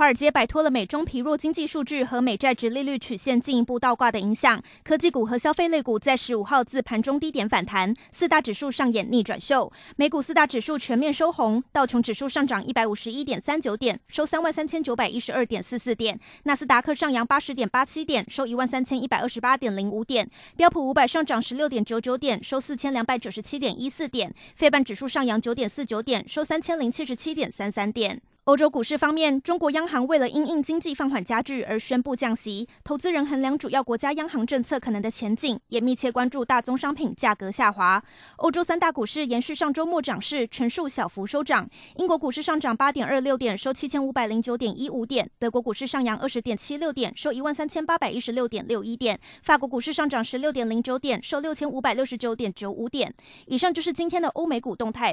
华尔街摆脱了美中疲弱经济数据和美债殖利率曲线进一步倒挂的影响，科技股和消费类股在十五号自盘中低点反弹，四大指数上演逆转秀。美股四大指数全面收红，道琼指数上涨一百五十一点三九点，收三万三千九百一十二点四四点；纳斯达克上扬八十点八七点，收一万三千一百二十八点零五点；标普五百上涨十六点九九点，收四千两百九十七点一四点；费半指数上扬九点四九点，收三千零七十七点三三点。欧洲股市方面，中国央行为了因应经济放缓加剧而宣布降息。投资人衡量主要国家央行政策可能的前景，也密切关注大宗商品价格下滑。欧洲三大股市延续上周末涨势，全数小幅收涨。英国股市上涨八点二六点，收七千五百零九点一五点；德国股市上扬二十点七六点，收一万三千八百一十六点六一点；法国股市上涨十六点零九点，收六千五百六十九点九五点。以上就是今天的欧美股动态。